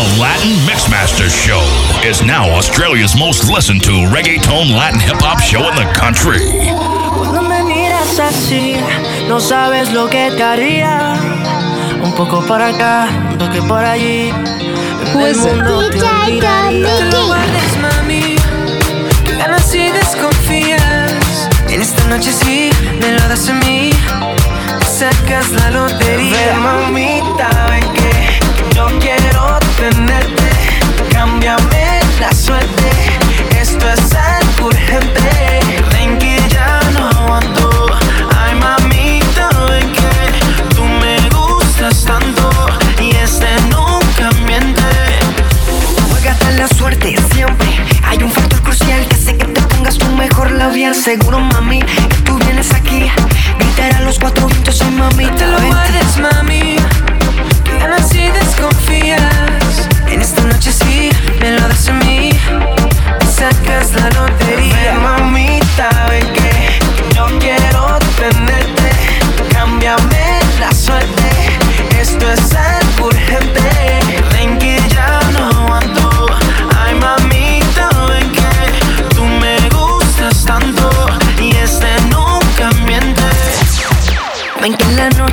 The Latin Mixmaster Show is now Australia's most listened to reggaeton Latin hip hop show in the country. Cuando me miras así, no sabes lo que te haría. Un poco acá, un toque por allí. Pues guardes, mami. Ganas y desconfías. En esta noche sí, me lo das a mí. Sacas la lotería. Ven, mamita, ven que yo quiero tenerte. Cámbiame la suerte. Esto es algo urgente.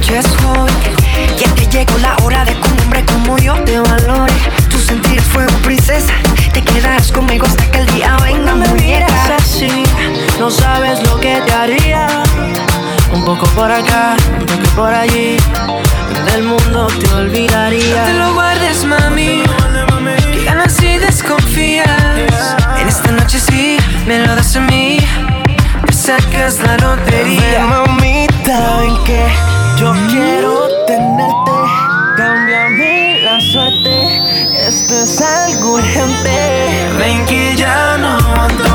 just algún gente. Ven que ya no aguanto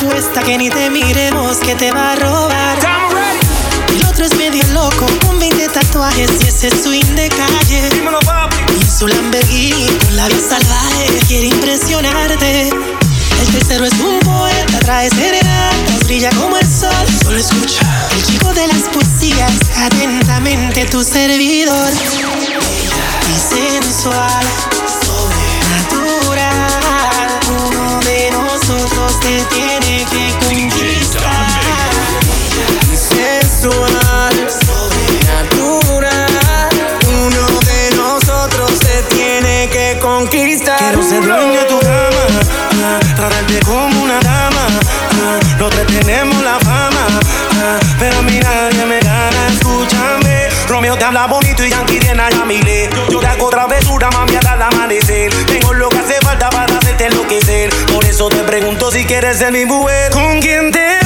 que ni te miremos que te va a robar. El otro es medio loco con 20 tatuajes y ese swing de calle. Y su Lamborghini con labios salvajes quiere impresionarte. El tercero es un poeta, trae serenatas, brilla como el sol. Solo escucha. El chico de las poesías, atentamente tu servidor. Y sensual, sobrenatural, uno de nosotros te tiene. quieres de mi buey. ¿Con quién te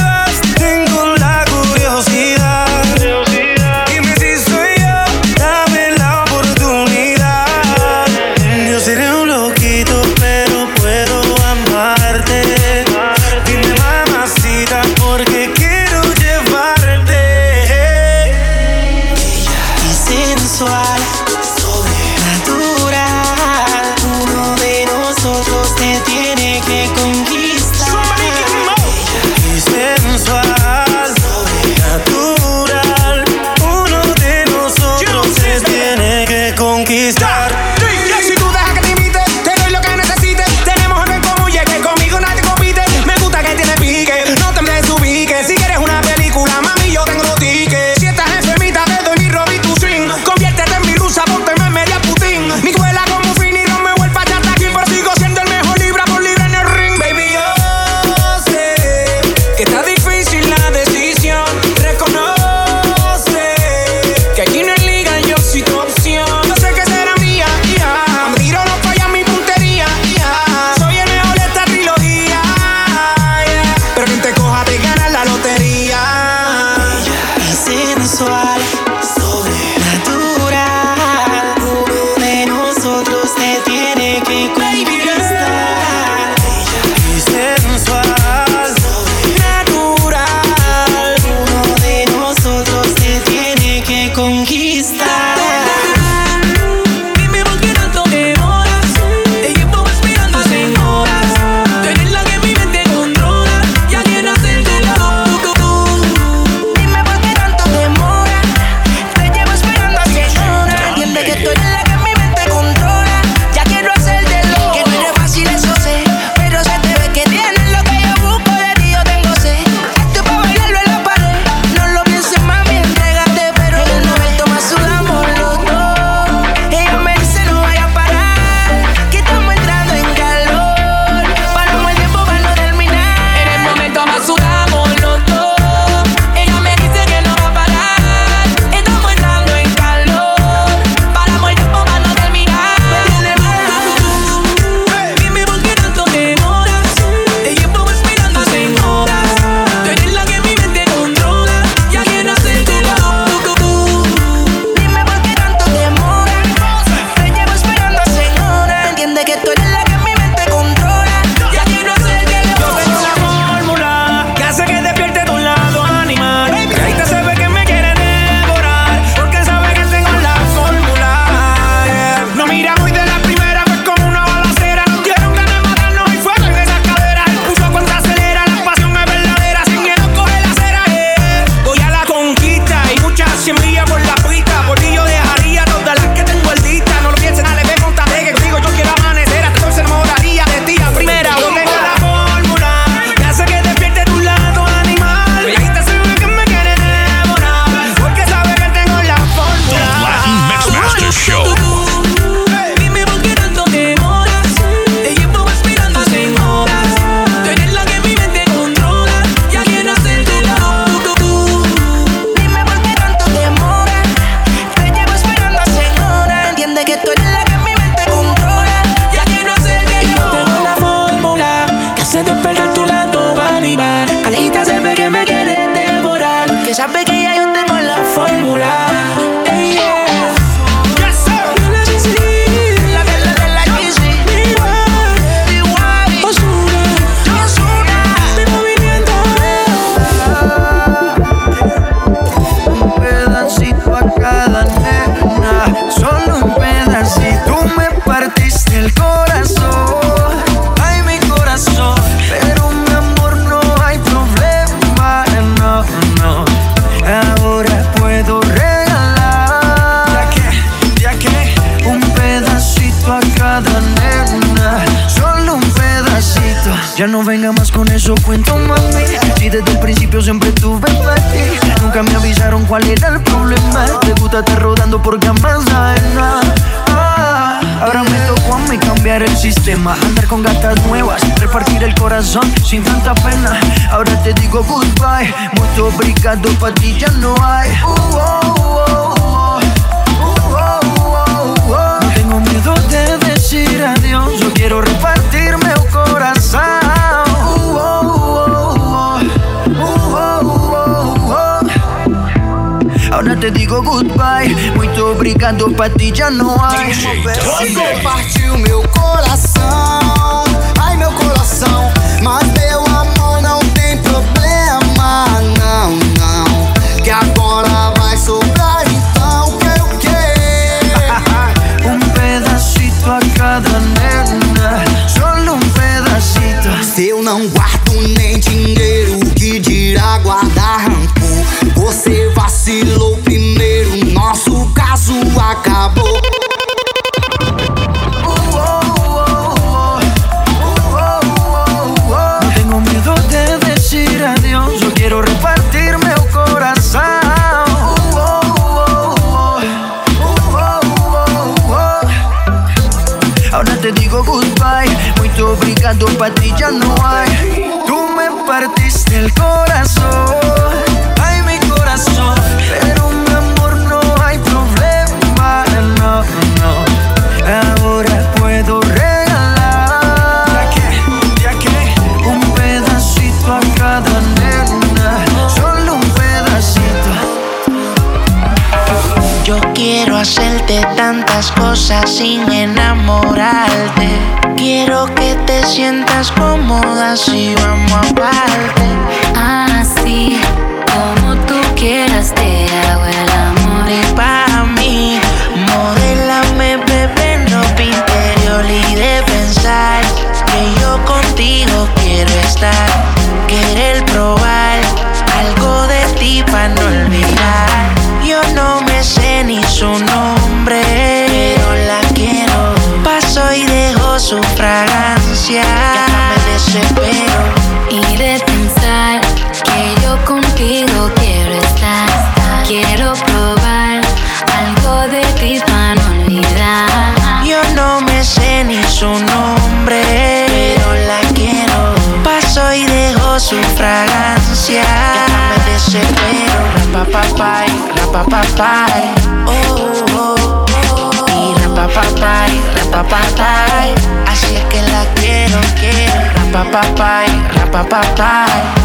sistema. Andar con gatas nuevas, repartir el corazón sin tanta pena. Ahora te digo goodbye. Mucho obrigado, para ti ya no hay. Uh, oh, oh, oh, no tengo miedo de decir adiós. Yo quiero repartirme el corazón. Ahora te digo goodbye. Muito obrigado, pra ti já não há. Partiu meu sin enamorarte. Quiero que te sientas cómoda si vamos aparte. Así como tú quieras te hago el amor. Y para mí, modélame, bebé, interior y de pensar que yo contigo quiero estar. Querer probar algo de ti para no olvidar. Yo no me sé ni su nombre, su fragancia. Ya me desespero. Y de pensar que yo contigo quiero estar. Quiero probar algo de ti para no olvidar. Yo no me sé ni su nombre, pero la quiero. Paso y dejo su fragancia. Ya me desespero. Rapapapai, rapapapai. Oh, oh, oh. Y rapapapai, rapapapai. Así es que la quiero, quiero. Rapapapai, rapapapai.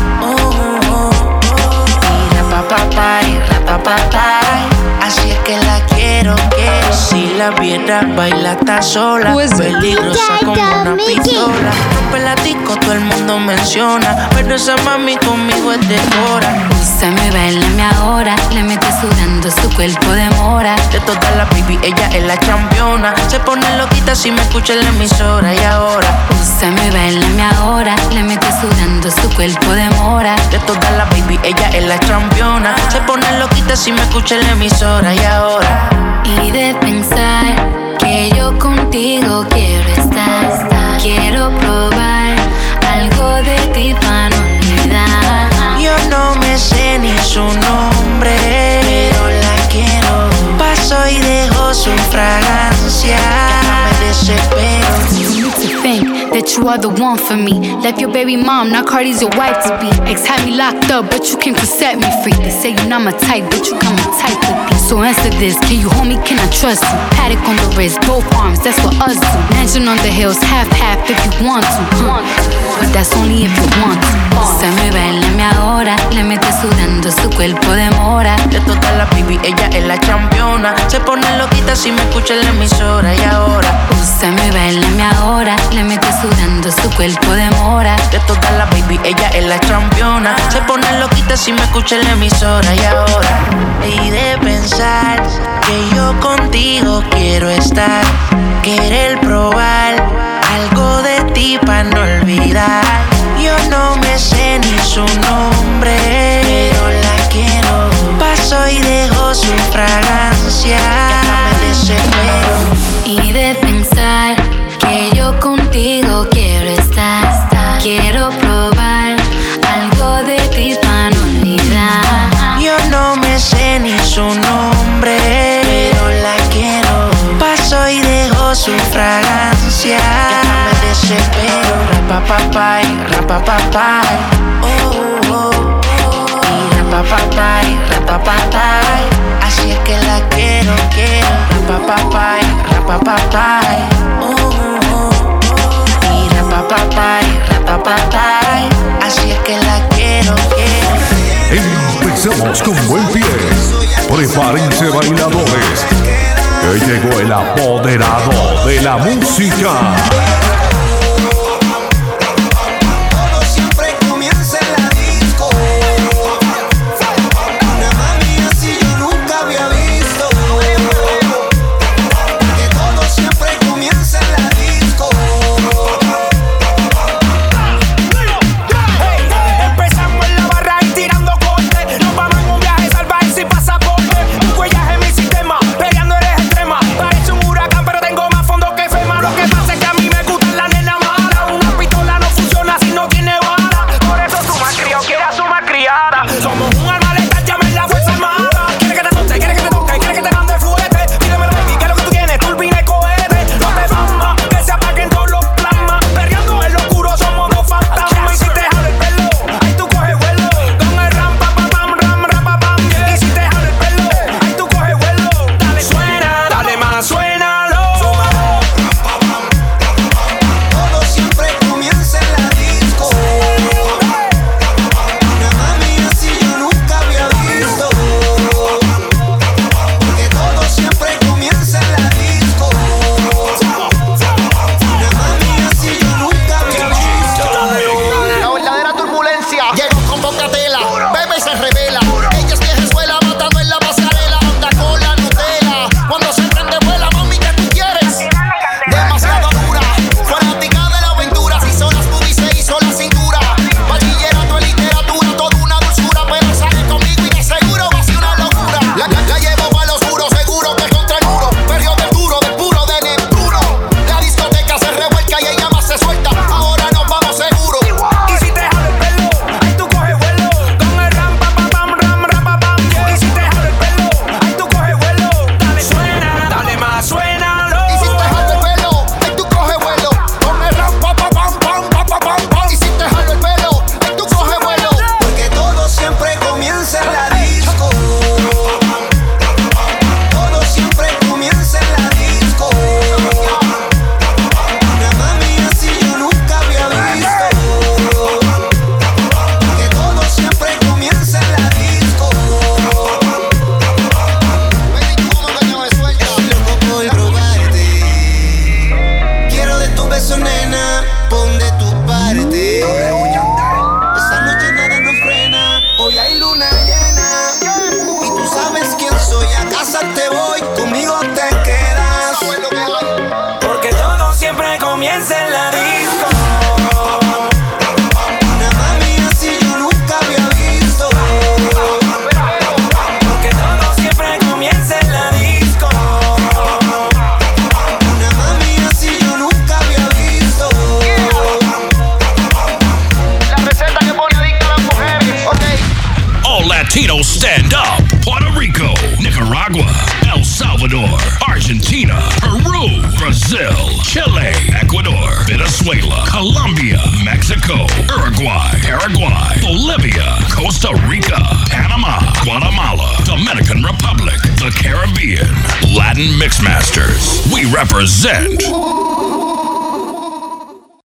La viera baila está sola, peligrosa como una pistola. Rompe la disco, todo el mundo menciona, pero esa mami conmigo es de hora. Úsame, bailame ahora. Le mete sudando su cuerpo de mora. De todas las baby, ella es la championa. Se pone loquita si me escucha en la emisora y ahora. Úsame, bailame ahora. Le mete sudando su cuerpo de mora. De todas las baby, ella es la championa. Se pone loquita si me escucha en la emisora y ahora. Y de pensar que yo contigo quiero estar. Quiero probar algo de ti para no olvidar. Yo no me sé ni su nombre, pero la quiero. Paso y dejo su fragancia. Me desespero. You need to think that you are the one for me. Left your baby mom, now Cardi's your wife to be. Ex had me locked up, but you came to set me free. They say you're not my type, but you come my type to be. So answer this, can you hold me, can I trust you? Paddock on the wrist, both arms, that's what us do. Mansion on the hills, half half if you want to. huh? But that's only if you want to. Se me bailame ahora, le mete sudando su cuerpo de mora. De todas las baby, ella es la championa. Se pone loquita si me escucha en la emisora y ahora. Úsame, bailame ahora, le mete sudando su cuerpo de mora. De todas las baby, ella es la championa. Se pone loquita si me escucha en la emisora y ahora. Y de pensar que yo contigo quiero estar. Querer probar algo de ti para no olvidar. Yo no me sé ni su nombre, pero la quiero. Paso y dejo su fragancia. Y de pensar que yo contigo quiero estar. estar. Quiero probar algo de ti para no olvidar. Yo no me sé ni su nombre. su fragancia. Ya no me desespero. Rapapapay, rapapapay. Oh, oh, oh. Y rapapapay, rapapapay. Así es que la quiero, quiero. Rapapapay, rapapapay. Oh, oh, oh. Y rapapapay, rapapapay. Así es que la quiero, quiero. Empezamos con buen pie. Prepárense bailadores que llegó el apoderado de la música. represent.